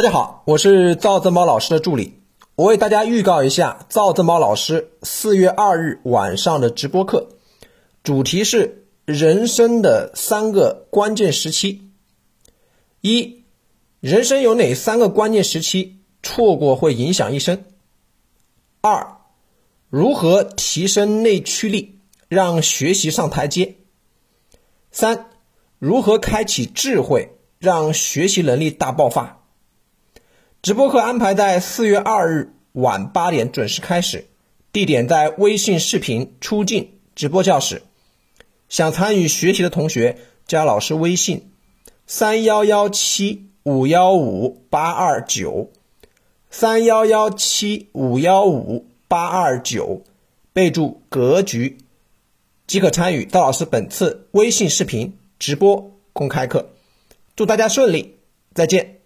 大家好，我是赵正猫老师的助理。我为大家预告一下赵正猫老师四月二日晚上的直播课，主题是人生的三个关键时期。一，人生有哪三个关键时期错过会影响一生？二，如何提升内驱力，让学习上台阶？三，如何开启智慧，让学习能力大爆发？直播课安排在四月二日晚八点准时开始，地点在微信视频出镜直播教室。想参与学习的同学，加老师微信：三幺幺七五幺五八二九，三幺幺七五幺五八二九，备注“格局”，即可参与赵老师本次微信视频直播公开课。祝大家顺利，再见。